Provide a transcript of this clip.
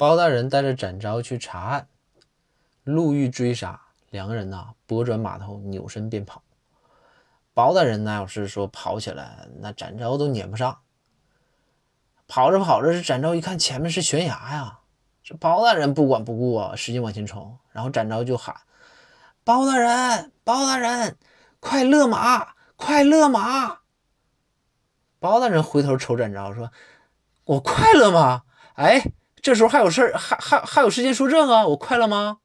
包大人带着展昭去查案，路遇追杀，两个人呐拨转马头，扭身便跑。包大人那要是说跑起来，那展昭都撵不上。跑着跑着，这展昭一看前面是悬崖呀，这包大人不管不顾啊，使劲往前冲。然后展昭就喊：“包大人，包大人，快勒马，快勒马！”包大人回头瞅展昭说：“我快乐吗？哎。”这时候还有事儿，还还还有时间说这个！我快乐吗？